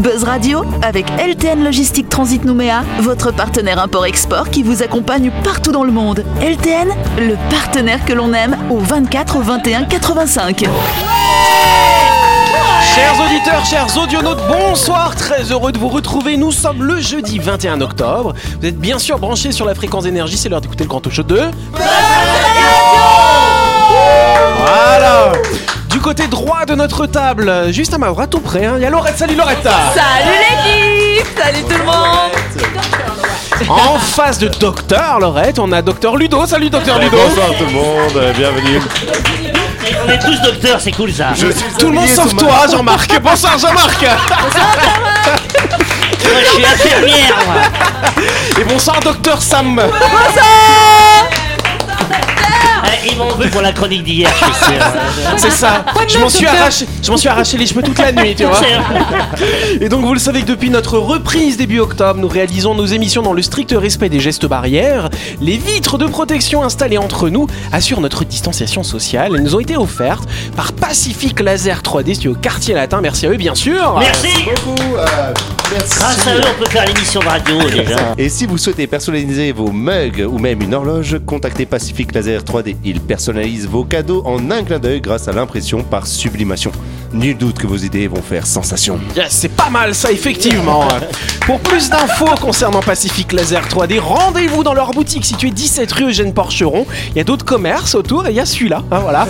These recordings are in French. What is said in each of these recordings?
Buzz Radio avec LTN Logistique Transit Nouméa, votre partenaire import-export qui vous accompagne partout dans le monde. LTN, le partenaire que l'on aime au 24 21 85. Chers auditeurs, chers audionautes, bonsoir, très heureux de vous retrouver. Nous sommes le jeudi 21 octobre. Vous êtes bien sûr branchés sur la fréquence énergie, c'est l'heure d'écouter le grand talk show 2. Voilà Du côté droit de notre table, juste à ma droite, tout près, hein, il y a Laurette. Salut Laurette Salut l'équipe. Salut tout le monde. En face de Docteur Laurette, on a Docteur Ludo. Salut Docteur Ludo. Bonsoir tout le monde, euh, bienvenue. On est tous docteurs, c'est cool ça. Je suis Tout le monde sauf toi, Jean-Marc. Bonsoir Jean-Marc. Moi, je suis infirmière, moi. Et bonsoir Docteur Sam. Eh, Pour la chronique d'hier, je suis sûr. C'est ça. Je m'en suis arraché, je m'en suis arraché les cheveux toute la nuit, tu vois. Et donc vous le savez que depuis notre reprise début octobre, nous réalisons nos émissions dans le strict respect des gestes barrières. Les vitres de protection installées entre nous assurent notre distanciation sociale. Elles nous ont été offertes par Pacific Laser 3D Studio Quartier Latin. Merci à eux bien sûr. Merci. beaucoup. euh, merci. Grâce à eux, on peut faire l'émission de radio déjà. Et si vous souhaitez personnaliser vos mugs ou même une horloge, contactez Pacific Laser 3D. Ils personnalisent vos cadeaux en un clin d'œil grâce à l'impression par sublimation. Nul doute que vos idées vont faire sensation. Yes, c'est pas mal ça, effectivement. Pour plus d'infos concernant Pacific Laser 3D, rendez-vous dans leur boutique située 17 rue Eugène Porcheron. Il y a d'autres commerces autour et il y a celui-là. hein, voilà.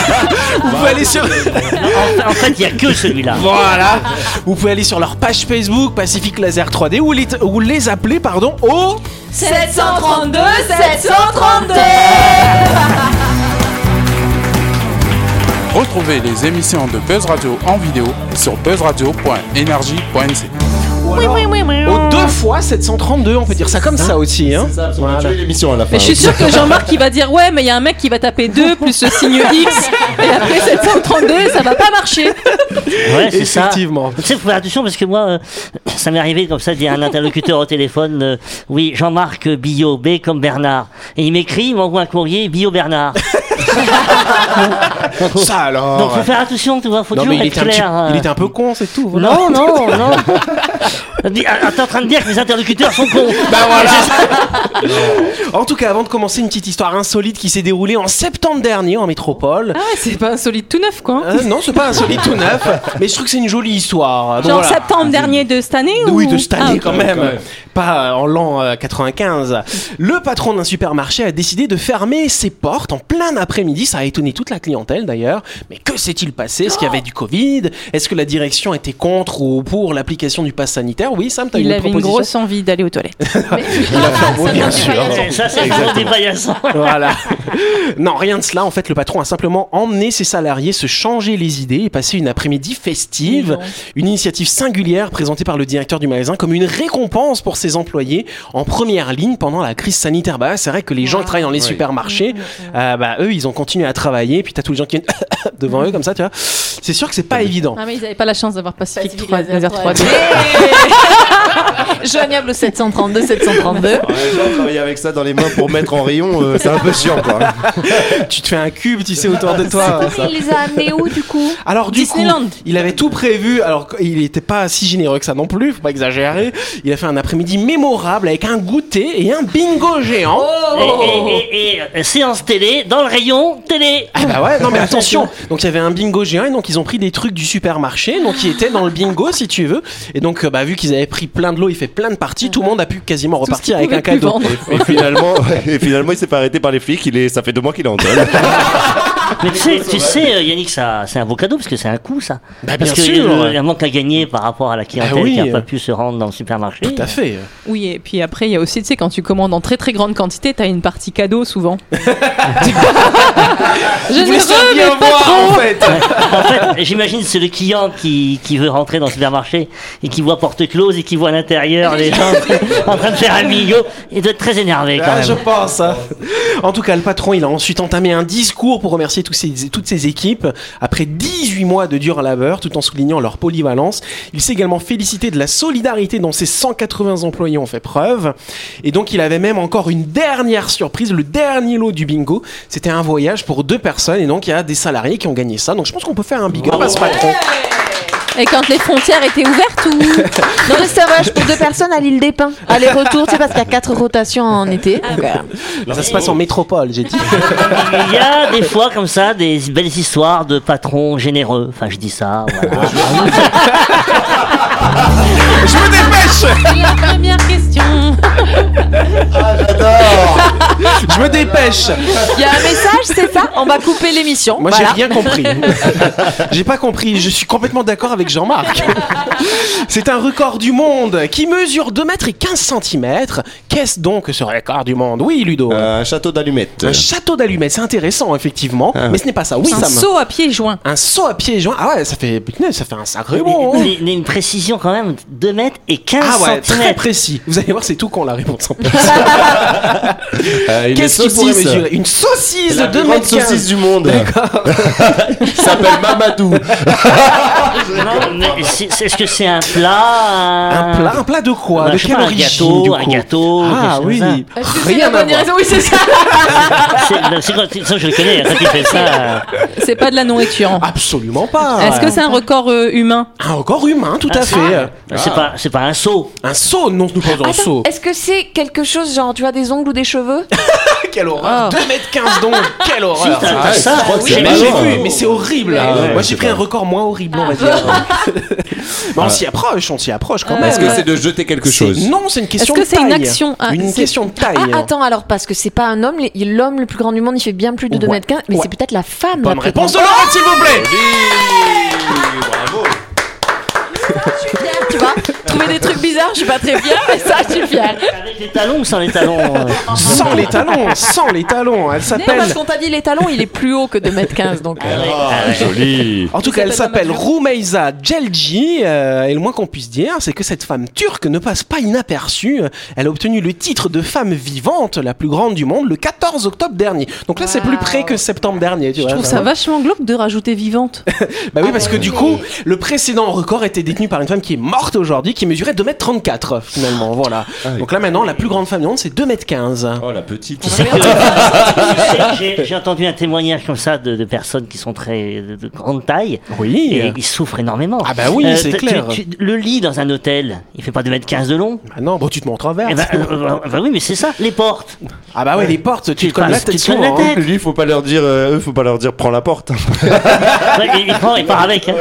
Vous pouvez aller sur. En, en fait, il n'y a que celui-là. Voilà. Vous pouvez aller sur leur page Facebook Pacific Laser 3D ou les, ou les appeler pardon au 732 732 Retrouvez les émissions de Buzz Radio en vidéo sur buzzradio.energie.nc. ou alors au deux fois 732. On peut dire ça comme ça aussi. Hein. Tuer l'émission à la fin. Mais je suis sûr que Jean-Marc il va dire ouais mais il y a un mec qui va taper 2 plus le signe X et après 732 ça va pas marcher. Ouais, c'est ça. Effectivement. Tu sais, faut faire attention parce que moi, euh, ça m'est arrivé comme ça de dire à un interlocuteur au téléphone euh, Oui, Jean-Marc Billot, B comme Bernard. Et il m'écrit, il m'envoie un courrier, Billot Bernard. Ça alors. Donc faut faire attention, tu vois, faut non toujours mais il être était, un petit- clair. euh. il était un peu con, c'est tout. voilà. Non, non, non. Ah, T'es en train de dire que les interlocuteurs sont cons. Bah voilà. en tout cas, avant de commencer, une petite histoire insolite qui s'est déroulée en septembre dernier en métropole. Ah ouais c'est pas un solide tout neuf quoi. Euh, non, c'est pas insolite tout neuf, mais je trouve que c'est une jolie histoire. Donc Genre voilà. septembre dernier de cette année ou Oui, de cette année Ah, ok. quand, même. Pas euh, en l'an euh, 95. Le patron d'un supermarché a décidé de fermer ses portes en plein après-midi. Ça a étonné toute la clientèle d'ailleurs. Mais que s'est-il passé? Est-ce qu'il y avait du Covid? Est-ce que la direction était contre ou pour l'application du pass sanitaire? Oui, Sam, t'as Il une avait une proposition grosse envie d'aller aux toilettes. Il a fait un mot, bien sûr. Ça, c'est. Voilà. Non, rien de cela. En fait, le patron a simplement emmené ses salariés se changer les idées et passer une après-midi festive. Une initiative singulière présentée par le directeur du magasin comme une récompense pour ses employés en première ligne pendant la crise sanitaire. Bah, c'est vrai que les gens qui travaillent dans les supermarchés, euh, bah, eux, ils ont continué à travailler. Puis t'as tous les gens qui viennent devant eux comme ça, tu vois. C'est sûr que c'est pas évident. Ah mais ils avaient pas la chance d'avoir Pacific 3, Laser Laser 3D. Joignable au 732 732. Ouais, genre, travailler avec ça dans les mains pour mettre en rayon, euh, c'est un peu chiant quoi. Tu te fais un cube, tu sais, autour de toi. Il les a amenés où du coup? Alors du Disneyland. coup, il avait tout prévu. Alors il n'était pas si généreux que ça non plus, faut pas exagérer. Il a fait un après-midi mémorable avec un goûter et un bingo géant. Et, et- et- et, euh, séance télé dans le rayon télé. Ah bah ouais, non mais attention. Donc il y avait un bingo géant et donc ils ont pris des trucs du supermarché, donc qui étaient dans le bingo si tu veux. Et donc euh, bah vu qu'ils avaient pris plein de lots, il fait plein de parties, tout le monde a pu quasiment repartir avec un cadeau. Et finalement, et finalement, il s'est pas arrêté par les flics. Il est, ça fait deux mois qu'il est en tôle. Mais tu sais, tu sais Yannick, ça, c'est un beau cadeau parce que c'est un coup ça. Bah, parce bien que sûr. euh, il y a un manque à gagner par rapport à la clientèle Ah oui. qui n'a pas pu se rendre dans le supermarché. Tout à fait. Oui, et puis après, il y a aussi, tu sais, quand tu commandes en très très grande quantité, t'as une partie cadeau souvent. Ça mais bien pas voir trop. en fait. En fait, j'imagine c'est le client qui, qui veut rentrer dans le supermarché et qui voit porte close et qui voit à l'intérieur les gens en train de faire un bingo. Il doit être très énervé quand Ah, même. je pense. hein. En tout cas, le patron, il a ensuite entamé un discours pour remercier tous ses- toutes ses équipes. Après 18 mois de dur labeur, tout en soulignant leur polyvalence, il s'est également félicité de la solidarité dont ses 180 employés ont fait preuve. Et donc, il avait même encore une dernière surprise, le dernier lot du bingo. C'était un voyage pour deux personnes. Et donc, il y a des salariés qui ont gagné ça. Donc, je pense qu'on peut faire un big up à ce patron. Et quand les frontières étaient ouvertes ou Non, mais voyage pour deux personnes à l'île des Pins. Aller-retour, tu sais, parce qu'il y a quatre rotations en été. Donc, euh, Ça se passe en métropole, j'ai dit. Il y a des fois comme ça des belles histoires de patrons généreux. Enfin, je dis ça, voilà. Je me dépêche La première question. Je me dépêche Il y a un message, c'est ça On va couper l'émission. Moi, Voilà. j'ai rien compris. j'ai pas compris. Je suis complètement d'accord avec Jean-Marc. C'est un record du monde qui mesure 2 mètres et 15 cm. Qu'est-ce donc ce record du monde? Oui, Ludo. Un château d'allumettes. Un château d'allumettes, c'est intéressant, effectivement. Ah. Mais ce n'est pas ça. Oui, un Sam. saut à pieds joints. Un saut à pieds joints. Ah ouais, ça fait, ça fait un sacré bon. hein. Mais- mais Une précision quand même, 2 mètres et 15 Ah ouais, très précis. Vous allez voir, c'est tout con la réponse en plus. Euh, une Qu'est-ce qu'il pourrait saucisse. mesurer Une saucisse la de plus 2 grande mètres 15. saucisse du monde. Il s'appelle Mamadou. Non, mais c'est- c'est- Est-ce que c'est un plat Un plat, un plat de quoi Bah, De quelle pas, un origine gâteau, du un coup gâteau, Ah oui, rien la à bonne voir. raison Oui, c'est ça. C'est c'est quoi ça, je le connais, quand il fait ça. euh, C'est pas de la nourriture. Absolument pas. Est-ce que c'est un record euh, humain un record humain, tout à fait. C'est pas, c'est pas un saut. Un saut Non, nous pas un saut. Est-ce que c'est quelque chose genre, tu as des ongles ou des cheveux Quelle horreur 2 mètres 15 donc Quelle horreur Ah, ça, je crois que c'est Mais j'ai malin. vu, mais c'est horrible. Ah ouais, Moi c'est j'ai pris pas- un record moins horrible, on va dire. Mais on s'y approche, on s'y approche quand Ouais, même. Est-ce que c'est de jeter quelque C'est- chose Non, c'est une question que de c'est une taille. action Ah, Une c'est- question de taille. Ah, attends, alors, parce que c'est pas un homme, les- l'homme le plus grand du monde, il fait bien plus de 2 Ouais. mètres 15, mais Ouais. c'est peut-être la femme Bonne la plus réponse de grande. Laurent, s'il vous plaît Bravo. Je suis fière, tu vois. Trouver des trucs bizarres, je suis pas très fière, mais ça, je suis fière. Avec les talons ou sans les talons euh Sans les talons, sans les talons. Elle Non, s'appelle. parce qu'on t'a dit les talons, il est plus haut que 2 mètres 15, donc. euh, Ah, joli. En tout cas, elle s'appelle Rumeysa Celci, euh, et le moins qu'on puisse dire, c'est que cette femme turque ne passe pas inaperçue. Elle a obtenu le titre de femme vivante, la plus grande du monde, le 14 octobre dernier. Donc là, c'est plus près que septembre dernier. Tu Je vois, trouve ça ça va. vachement glauque de rajouter vivante. Bah oui, parce que du coup, le précédent record était détenu par une femme qui est morte aujourd'hui, qui mesurait 2m34 finalement. Voilà. Ah oui. Donc là maintenant, la plus grande femme du monde, c'est 2m15. Oh, la petite. Tu sais que- tu sais, j'ai- entendu un témoignage comme ça de, de personnes qui sont très de, de grande taille Oui. et ils souffrent énormément. Ah bah oui, c'est tu- clair. tu- le lit dans un hôtel, il fait pas 2m15 de long Bah non, bon, tu te montres vert. eh ben, euh, euh, bah oui, mais c'est ça, les portes. Ah bah ouais, les portes, tu te Tu connais la tête la souvent, hein. tête. Lui, faut pas leur dire, euh, eux, faut pas leur dire, prends la porte. Ouais, il, il prend, il part avec. hein.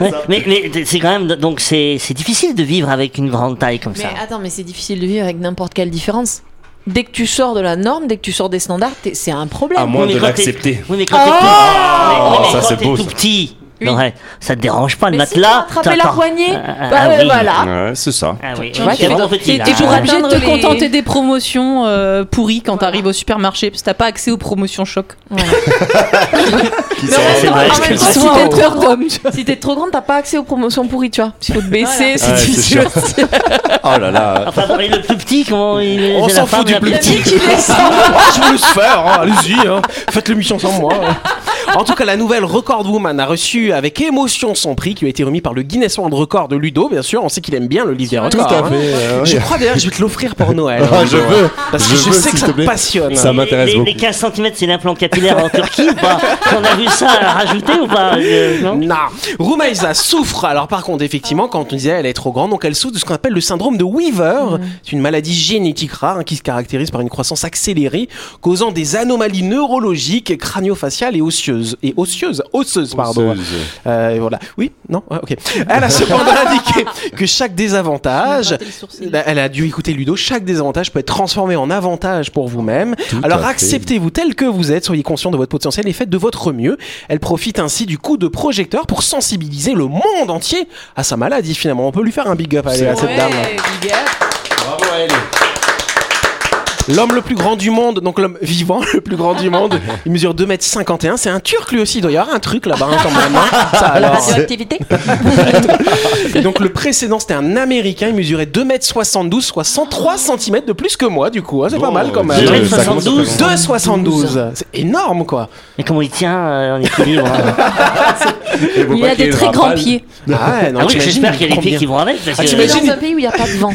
Ouais, mais mais c'est quand même donc c'est c'est difficile de vivre avec une grande taille comme Mais ça. attends, mais c'est difficile de vivre avec n'importe quelle différence. Dès que tu sors de la norme, dès que tu sors des standards, c'est un problème. À moins Oui, de mais l'accepter. Oui, mais quand t'es tout, Oh oui, mais ça, quand t'es beau, tout ça. petit, Oui. ouais, ça te dérange pas le Mais si matelas? attrapé la poignée, Ah, ah, bah, ah, euh, oui. voilà. Ouais, c'est ça. Ah oui, Tu vois, tu pourras obligé de te les- contenter des promotions euh, pourries quand t'arrives au supermarché parce que t'as pas accès aux promotions choc. Le si t'es trop grande, t'es t'as pas accès aux promotions pourries, tu vois. Il faut te baisser, c'est Ouais, difficile. Oh là là. Enfin, le plus petit, comment il est On s'en fout du plus petit. Ah, je vous laisse faire, hein, allez-y, hein. faites l'émission sans moi. En tout cas, la nouvelle Record Woman a reçu avec émotion son prix qui lui a été remis par le Guinness World Record de Ludo, bien sûr. On sait qu'il aime bien le livre des records. Tout à hein. fait. euh, Je crois d'ailleurs que je vais te l'offrir pour Noël. Ah, hein, je Ludo, veux. hein. Parce que Je je, veux, sais que ça te passionne. Ça m'intéresse beaucoup. les 15 cm, c'est l'implant capillaire en Turquie ou pas? On a vu ça rajouté ou pas? Euh, non? Non. Souffre. Alors par contre, effectivement, quand on disait elle est trop grande, donc elle souffre de ce qu'on appelle le syndrome de Weaver. C'est une maladie génétique rare hein, qui se caractérise par une croissance accélérée, causant des anomalies neurologiques, crânio-faciales et osseuses. Et osseuses, osseuses, pardon. Osseuse. Euh, voilà. Oui, non, Ouais, ok. Elle a cependant indiqué que chaque désavantage, elle a dû écouter Ludo, chaque désavantage peut être transformé en avantage pour vous-même. Alors acceptez-vous tel que vous êtes, soyez conscient de votre potentiel et faites de votre mieux. Elle profite ainsi du coup de projecteur pour sensibiliser le monde entier à sa maladie finalement. On peut lui faire un big up allez, à cette dame. Bravo à elle. L'homme le plus grand du monde, donc l'homme vivant le plus grand du monde, il mesure 2m51. C'est un turc lui aussi, il doit y avoir un truc là-bas hein, quand même. hein. Ça La radioactivité Et donc le précédent c'était un américain, il mesurait 2m72, soit 103 cm de plus que moi du coup. hein. C'est pas mal quand même. ça commence à 2m72. faire longtemps. 2,72. C'est énorme quoi. Mais comment il tient euh, en équilibre hein Il a qu'il y ait des très grands rafale. pieds. Ah ouais, non, Ah oui, t'imagines, j'espère qu'il y a des pieds qui vont avec. Parce Ah, que- t'imagines- Dans un pays où il n'y a pas de vent.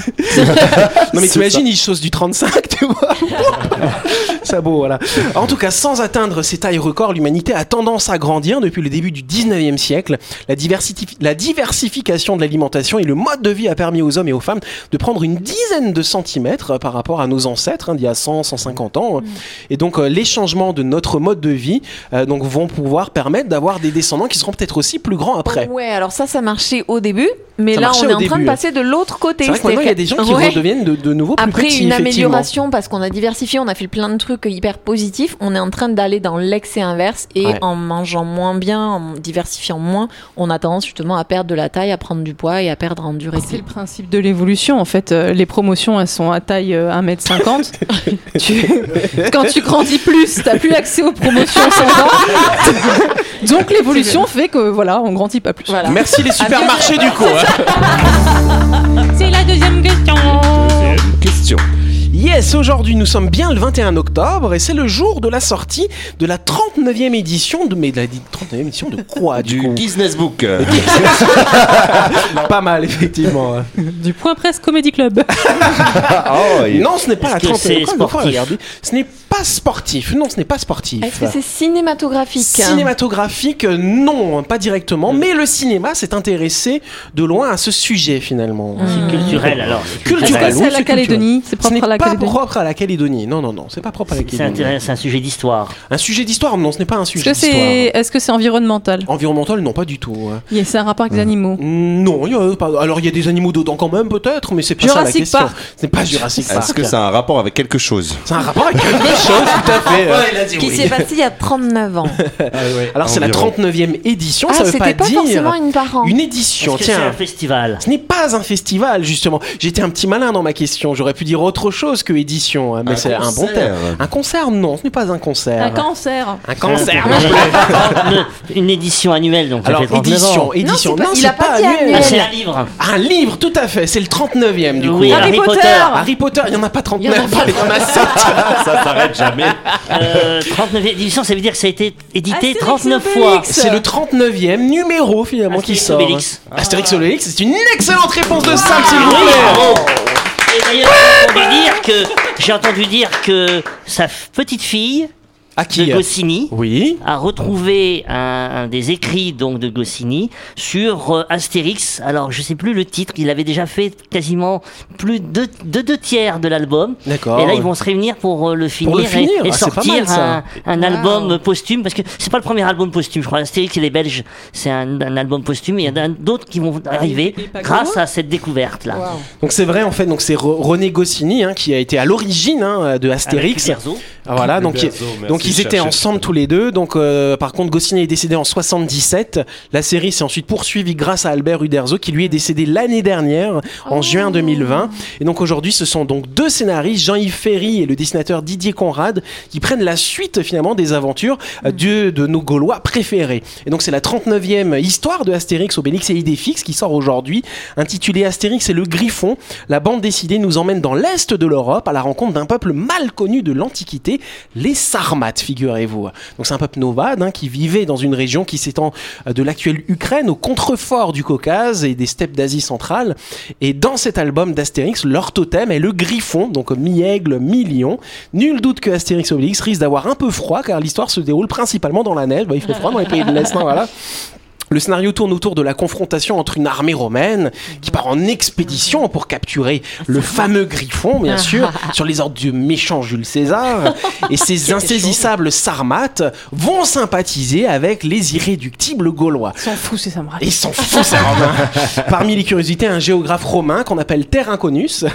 Non mais t'imagines, il chose du 35, tu vois. Sabot, voilà. En tout cas, sans atteindre ces tailles records, l'humanité a tendance à grandir depuis le début du 19e siècle. La, diversifi- la diversification de l'alimentation et le mode de vie a permis aux hommes et aux femmes de prendre une dizaine de centimètres par rapport à nos ancêtres hein, d'il y a 100, 150 ans. Et donc, euh, les changements de notre mode de vie euh, donc, vont pouvoir permettre d'avoir des descendants qui seront peut-être aussi plus grands après. Ouais, alors ça, ça marchait au début, mais Ça là, on est en train de passer de l'autre côté. C'est vrai que maintenant, il y a des gens qui Ouais. redeviennent de, de nouveau plus Après petits, une amélioration, parce qu'on a diversifié, on a fait plein de trucs hyper positifs, on est en train d'aller dans l'excès inverse et Ouais. en mangeant moins bien, en diversifiant moins, on a tendance justement à perdre de la taille, à prendre du poids et à perdre en C'est dureté. le principe de l'évolution. En fait, Euh, les promotions, elles sont à taille euh, 1m50. Tu- Quand tu grandis plus, t'as plus accès aux promotions sans Donc l'évolution fait que voilà, on grandit pas plus. Voilà. Merci les supermarchés du coup. hein. C'est la deuxième aujourd'hui nous sommes bien le 21 octobre et c'est le jour de la sortie de la 39e édition de mais de la 39e édition de quoi du, Business Book. Pas mal effectivement. Du Point Presse Comedy Club. oh, et- non, ce n'est pas la Est-ce que 39e. c'est Encore une fois, sportif regardez. Ce n'est pas sportif. Non, ce n'est pas sportif. Est-ce que c'est cinématographique? Cinématographique, non, pas directement, mais le cinéma s'est intéressé de loin à ce sujet finalement. C'est culturel alors. Culturel, c'est à la c'est Calédonie? C'est Ce n'est propre à la pas Calédonie? propre à la Calédonie. Non, non, non, c'est pas propre à la C'est Calédonie. c'est un sujet d'histoire. Un sujet d'histoire, non, ce n'est pas un sujet c'est d'histoire. est-ce que c'est environnemental? Environnemental, non, pas du tout. hein. Il y a- C'est un rapport avec les animaux. Non, il y a pas... alors il y a des animaux dedans quand même peut-être, mais c'est pas ça la Jurassic question. Park. Ce n'est pas Jurassic Park. Est-ce que ça a un rapport avec quelque chose? C'est un rapport avec quelque chose, tout à fait. euh. Qui s'est passé il y a 39 ans. Alors c'est la Environ. 39e édition, ah, ça veut pas c'était pas, dire forcément une par an. une édition. Que c'est Tiens, un festival ce n'est pas un festival justement. J'étais un petit malin dans ma question. J'aurais pu dire autre chose que édition, hein, mais c'est un bon concert. terme. Un concert, non, ce n'est pas un concert. Un cancer. Un concert. Une- édition annuelle, donc ça Alors fait 39 édition, ans. édition. Non, c'est pas- il c'est a pas dit Ah, annuel. c'est un livre. Un livre, tout à fait. C'est le 39e du coup. Oui, Harry Harry Potter. Potter. Harry Potter, il n'y en a pas 39, Il y en a pas il y en a 7. Ça s'arrête jamais. Euh, 39e édition, ça veut dire que ça a été édité Astérix 39 et fois. Obélix. C'est le 39e numéro finalement qui Astérix sort. Obélix. Astérix Obélix, c'est une excellente réponse de Sam, s'il vous Oui, plaît. Et d'ailleurs, j'ai entendu dire que j'ai entendu dire que sa petite fille À de qui Goscinny Oui. a retrouvé un, un des écrits donc de Goscinny sur euh, Astérix. Alors je sais plus le titre. Il avait déjà fait quasiment plus de, de deux tiers de l'album. D'accord. Et là ils vont se réunir pour euh, le finir, le et- finir. et, Ah, sortir mal, un, un Wow. album posthume parce que c'est pas le premier album posthume. Je crois Astérix et les Belges c'est un, un album posthume. Et il y en a d'autres qui vont arriver et pas grâce à cette découverte là. Donc c'est vrai en fait, donc c'est Re- René Goscinny hein, qui a été à l'origine hein, de Astérix. Ah, voilà, donc, donc ils de étaient ensemble tous les deux. Donc euh, par contre Goscinny est décédé en 77. La série s'est ensuite poursuivie grâce à Albert Uderzo qui lui est décédé l'année dernière en juin 2020. Et donc aujourd'hui ce sont donc deux scénaristes, Jean-Yves Ferry et le dessinateur Didier Conrad, qui prennent la suite finalement des aventures euh, de, de nos Gaulois préférés. Et donc c'est la 39e histoire de Astérix, Obélix et Idéfix qui sort aujourd'hui, intitulée Astérix et le Griffon. La bande dessinée nous emmène dans l'est de l'Europe à la rencontre d'un peuple mal connu de l'Antiquité, les Sarmates, figurez-vous. Donc c'est un peuple nomade hein, qui vivait dans une région qui s'étend euh, de l'actuelle Ukraine au contrefort du Caucase et des steppes d'Asie centrale. Et dans cet album d'Astérix, leur totem est le Griffon, donc mi-aigle, mi-lion. Nul doute que Astérix Obélix risque d'avoir un peu froid car l'histoire se déroule principalement dans la neige. Bah, il fait froid dans les pays de l'Est, hein, voilà. Le scénario tourne autour de la confrontation entre une armée romaine qui part en expédition pour capturer le fameux Griffon, bien sûr, sur les ordres du méchant Jules César. Et ces insaisissables sarmates vont sympathiser avec les irréductibles Gaulois. S'en fout, c'est ça me Et ils s'en foutent, ces Romains. Parmi les curiosités, un géographe romain qu'on appelle Terre Inconnus,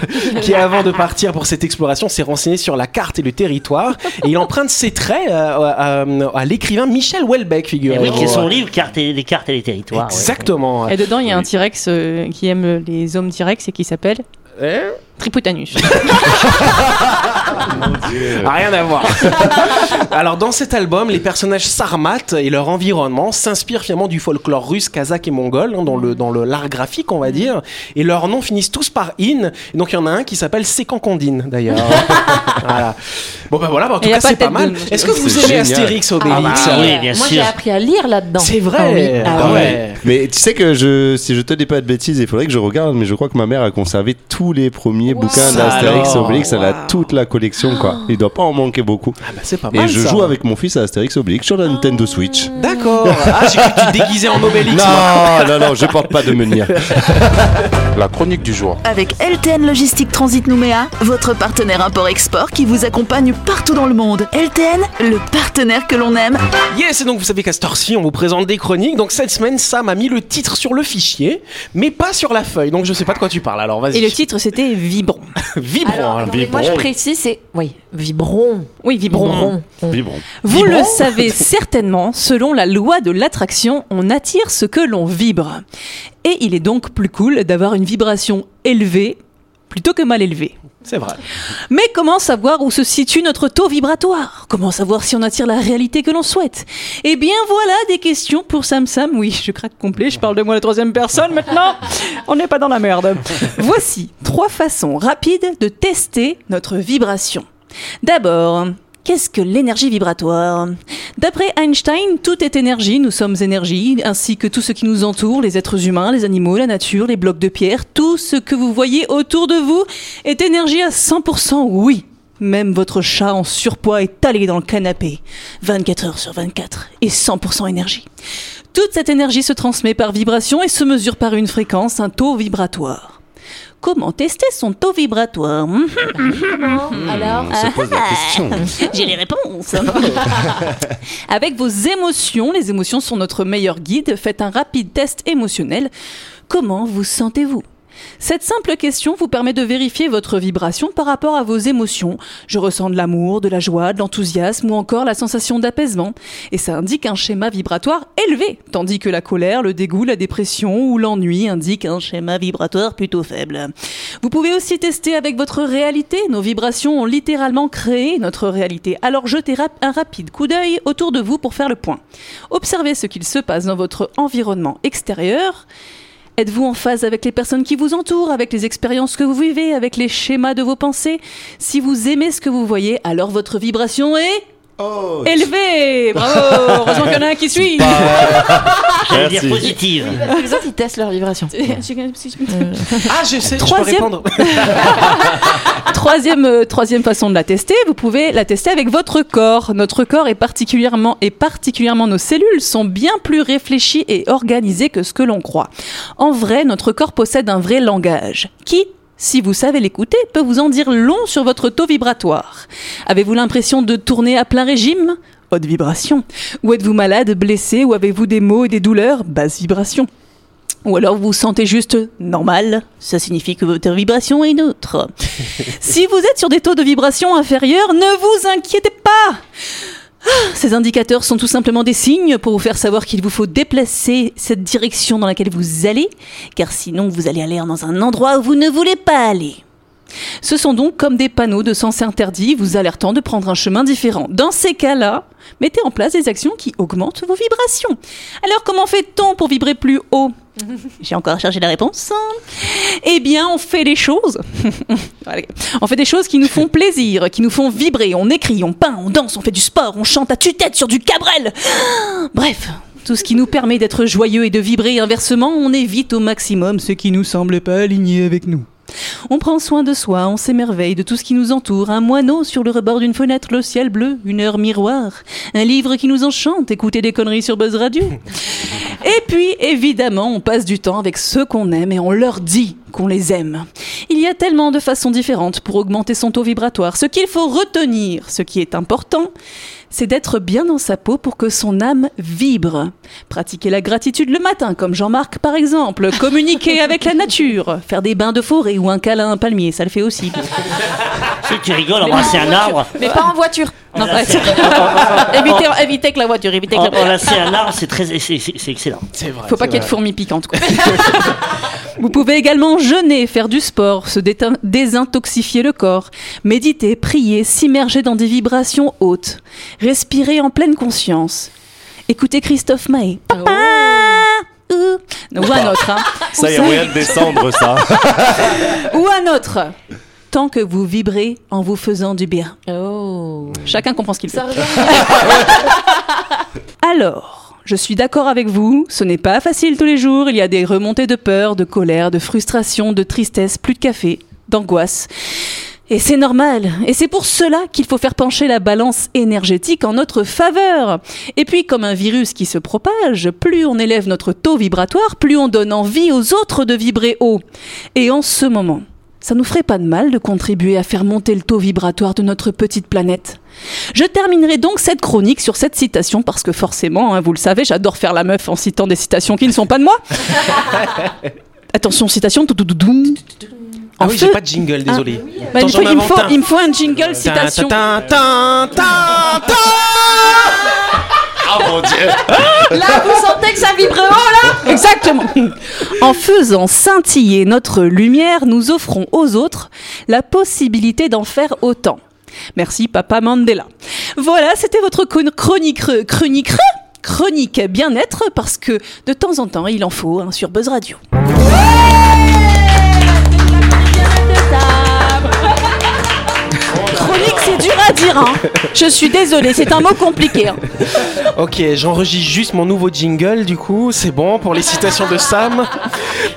qui avant de partir pour cette exploration s'est renseigné sur la carte et le territoire, et il emprunte ses traits euh, à, à- à l'écrivain Michel Houellebecq, figurez-vous. oui, qui est son livre carte et, les cartes et les territoires. ouais. Exactement. Et dedans, il y a un T-Rex euh, qui aime les hommes T-Rex et qui s'appelle Hein? Tripotanus. Ah, Rien à voir. Alors dans cet album, les personnages sarmates et leur environnement s'inspirent finalement du folklore russe, kazakh et mongol hein, dans le dans le l'art graphique on va dire. Et leurs noms finissent tous par in. Et donc il y en a un qui s'appelle Sécancondine d'ailleurs. voilà. Bon ben voilà, bah, en tout Et cas c'est pas mal. Est-ce que vous aimez. Astérix Obélix Ah bah, oui, bien Moi j'ai appris à lire là-dedans. C'est vrai. Ah oui. Ah Ah ouais. Mais tu sais que je, si je te dis pas de bêtises, il faudrait que je regarde, mais je crois que ma mère a conservé tous les premiers bouquins d'Astérix. Obélix. Elle a toute la collection, quoi. Il doit pas en manquer beaucoup. Ah bah c'est pas Et je ça. joue avec mon fils à Astérix Obélix sur la Nintendo Switch. D'accord. Ah, j'ai cru que tu te déguisais en Obélix. moi. Non, non, non, je porte pas de menhir. La chronique du jour. Avec LTN Logistique Transit Nouméa, votre partenaire import-export qui vous accompagne partout dans le monde. LTN, le partenaire que l'on aime. Yes, et donc vous savez qu'à cette heure-ci, on vous présente des chroniques. Donc cette semaine, Sam a mis le titre sur le fichier, mais pas sur la feuille. Donc je sais pas de quoi tu parles. Alors vas-y. Et le titre, c'était Vibron. Vibrant. Alors, non, mais moi je vibrant. précise, c'est. Oui, vibron. Oui, Vibron. Vibrant. Vous le savez certainement, selon la loi de l'attraction, on attire ce que l'on vibre. Et il est donc plus cool d'avoir une vibration élevée plutôt que mal élevée. C'est vrai. Mais comment savoir où se situe notre taux vibratoire? Comment savoir si on attire la réalité que l'on souhaite? Eh bien voilà des questions pour Sam Sam. Oui, je craque complet, je parle de moi la troisième personne maintenant. On n'est pas dans la merde. Voici trois façons rapides de tester notre vibration. D'abord, qu'est-ce que l'énergie vibratoire? D'après Einstein, tout est énergie, nous sommes énergie, ainsi que tout ce qui nous entoure, les êtres humains, les animaux, la nature, les blocs de pierre, tout ce que vous voyez autour de vous est énergie à 100%, oui. Même votre chat en surpoids est allé dans le canapé, 24 heures sur 24, et 100% énergie. Toute cette énergie se transmet par vibration et se mesure par une fréquence, un taux vibratoire. Comment tester son taux vibratoire Alors On se pose la question. J'ai les réponses. Avec vos émotions, les émotions sont notre meilleur guide. Faites un rapide test émotionnel. Comment vous sentez-vous? Cette simple question vous permet de vérifier votre vibration par rapport à vos émotions. Je ressens de l'amour, de la joie, de l'enthousiasme ou encore la sensation d'apaisement. Et ça indique un schéma vibratoire élevé, tandis que la colère, le dégoût, la dépression ou l'ennui indiquent un schéma vibratoire plutôt faible. Vous pouvez aussi tester avec votre réalité. Nos vibrations ont littéralement créé notre réalité. Alors jetez un rapide coup d'œil autour de vous pour faire le point. Observez ce qu'il se passe dans votre environnement extérieur. Êtes-vous en phase avec les personnes qui vous entourent, avec les expériences que vous vivez, avec les schémas de vos pensées? Si vous aimez ce que vous voyez, alors votre vibration est Oh, élevée Bravo Heureusement qu'il y en a un qui suit J'allais dire positive. les autres ils testent leur vibration. Ah, je sais. Je peux Troisième. répondre. troisième, euh, troisième façon de la tester, vous pouvez la tester avec votre corps. Notre corps est particulièrement, et particulièrement nos cellules sont bien plus réfléchies et organisées que ce que l'on croit. En vrai, notre corps possède un vrai langage qui, si vous savez l'écouter, peut vous en dire long sur votre taux vibratoire. Avez-vous l'impression de tourner à plein régime? Haute vibration. Ou êtes-vous malade, blessé, ou avez-vous des maux et des douleurs? Basse vibration. Ou alors vous vous sentez juste normal, ça signifie que votre vibration est neutre. si vous êtes sur des taux de vibration inférieurs, ne vous inquiétez pas. Ah, Ces indicateurs sont tout simplement des signes pour vous faire savoir qu'il vous faut déplacer cette direction dans laquelle vous allez, car sinon vous allez aller dans un endroit où vous ne voulez pas aller. Ce sont donc comme des panneaux de sens interdits vous alertant de prendre un chemin différent. Dans ces cas-là, mettez en place des actions qui augmentent vos vibrations. Alors comment fait-on pour vibrer plus haut? J'ai encore cherché la réponse. Eh bien, on fait les choses. On fait des choses qui nous font plaisir, qui nous font vibrer. On écrit, on peint, on danse, on fait du sport, on chante à tue-tête sur du cabrel. Bref, tout ce qui nous permet d'être joyeux et de vibrer. Inversement, on évite au maximum ce qui nous semble pas aligné avec nous. On prend soin de soi, on s'émerveille de tout ce qui nous entoure. Un moineau sur le rebord d'une fenêtre, le ciel bleu, une heure miroir, un livre qui nous enchante, écouter des conneries sur Buzz Radio. Et puis, évidemment, on passe du temps avec ceux qu'on aime et on leur dit qu'on les aime. Il y a tellement de façons différentes pour augmenter son taux vibratoire. Ce qu'il faut retenir, ce qui est important, c'est d'être bien dans sa peau pour que son âme vibre. Pratiquer la gratitude le matin, comme Jean-Marc par exemple. Communiquer avec la nature. Faire des bains de forêt ou un câlin à un palmier, ça le fait aussi. Si tu rigoles, embrasser un arbre. Mais pas en voiture. Non, bref. évitez, évitez que la voiture, évitez que la Embrasser un arbre, c'est très, c'est- c'est c'est excellent. C'est vrai. Faut pas qu'il y ait de fourmis piquantes. Quoi. Vous pouvez également jeûner, faire du sport, se désintoxifier le corps, méditer, prier, s'immerger dans des vibrations hautes, respirer en pleine conscience. Écoutez Christophe Maé. Papa Ouh. Ou un autre. hein. Ça, y a moyen de descendre, ça. Ou un autre. Tant que vous vibrez en vous faisant du bien. Oh. Chacun comprend ce qu'il fait. Alors, Je suis d'accord avec vous, ce n'est pas facile tous les jours, il y a des remontées de peur, de colère, de frustration, de tristesse, plus de café, d'angoisse. Et c'est normal. Et c'est pour cela qu'il faut faire pencher la balance énergétique en notre faveur. Et puis, comme un virus qui se propage, plus on élève notre taux vibratoire, plus on donne envie aux autres de vibrer haut. Et en ce moment, ça nous ferait pas de mal de contribuer à faire monter le taux vibratoire de notre petite planète. Je terminerai donc cette chronique sur cette citation parce que forcément, hein, vous le savez, j'adore faire la meuf en citant des citations qui ne sont pas de moi. Attention, citation. Ah oui, j'ai pas de jingle, désolé. Bah, invente un. il me faut un jingle citation. Ah mon dieu Là, vous sentez que ça vibre haut, là Exactement. En faisant scintiller notre lumière, nous offrons aux autres la possibilité d'en faire autant. Merci Papa Mandela. Voilà, c'était votre chronique chronique chronique bien-être parce que de temps en temps, il en faut hein, sur Buzz Radio. C'est dur à dire. Hein. Je suis désolée, c'est un mot compliqué. hein. Ok, j'enregistre juste mon nouveau jingle, du coup, c'est bon pour les citations de Sam.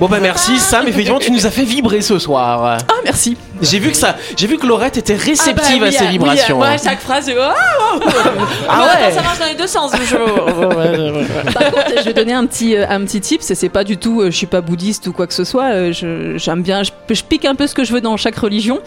Bon bah merci Sam, effectivement tu nous as fait vibrer ce soir. Ah, merci. J'ai vu que ça, j'ai vu que Laurette était réceptive Ah bah oui, à ces oui, vibrations. moi, chaque phrase, oh, oh, oh. Ah ouais. attends, ça marche dans les deux sens. je- Par contre, je vais donner un petit, euh, un petit tip. C'est pas du tout, euh, je suis pas bouddhiste ou quoi que ce soit. euh, je- J'aime bien, je, je pique un peu ce que je veux dans chaque religion.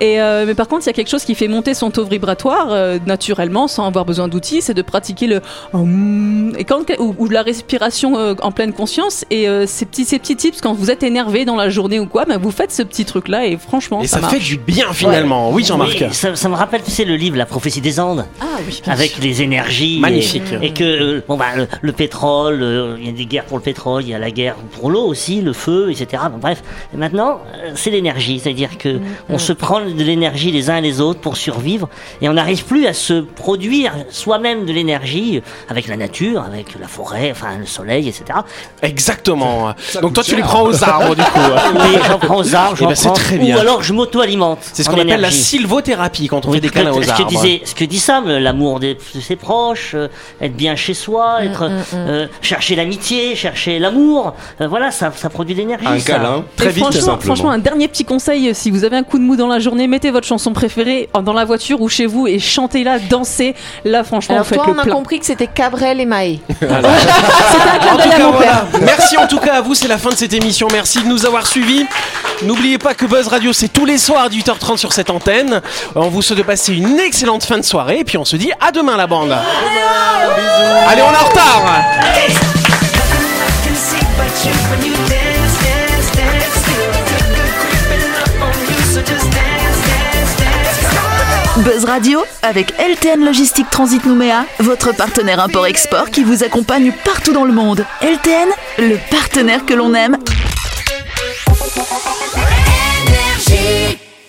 Et euh, mais par contre, il y a quelque chose qui fait monter son taux vibratoire euh, naturellement, sans avoir besoin d'outils, c'est de pratiquer le hum, et quand ou, ou la respiration euh, en pleine conscience. Et ces petits, ces petits tips quand vous êtes énervé dans la journée ou quoi, ben, vous faites ce petit truc là et franchement, Et ça, ça, marche. fait du bien finalement. Oui Jean-Marc. Oui, ça, ça me rappelle, tu sais, le livre La prophétie des Andes, Ah oui. avec les énergies. Magnifique. Et, et que, euh, bon, bah, le, le pétrole, euh, il y a des guerres pour le pétrole, il y a la guerre pour l'eau aussi, le feu, etc. Bon, bref, Et maintenant, euh, c'est l'énergie. C'est-à-dire que on se prend de l'énergie les uns et les autres pour survivre et on n'arrive plus à se produire soi-même de l'énergie avec la nature, avec la forêt, enfin, le soleil, etc. Exactement. Donc toi tu les prends aux arbres du coup. Oui, j'en prends aux arbres, Eh j'en ben, c'est prends. très bien. Ou alors je m'auto-alimente. C'est ce qu'on appelle la sylvothérapie quand on Oui, fait des câlins aux ce arbres. que disait, ce que dit Sam, l'amour de ses proches, euh, être bien chez soi, être euh, chercher l'amitié, chercher l'amour, euh, voilà, ça, ça produit de l'énergie. Un ça. câlin, Et très vite, franchement, simplement. franchement, un dernier petit conseil, euh, si vous avez un coup de mou dans la journée, mettez votre chanson préférée dans la voiture ou chez vous et chantez-la, dansez. Là, franchement, Alors vous faites toi, le on a plein. compris que c'était Cabrel et Maë. C'était un clin En tout d'œil à cas, mon voilà. père. Merci en tout cas à vous, c'est la fin de cette émission. Merci de nous avoir suivis. N'oubliez pas que Buzz Radio, c'est tous les soirs à 8h30 sur cette antenne. On vous souhaite de passer une excellente fin de soirée et puis on se se dit à demain la bande. Allez, on est en retard. Buzz Radio avec LTN Logistique Transit Nouméa, votre partenaire import-export qui vous accompagne partout dans le monde. LTN, le partenaire que l'on aime. Énergie.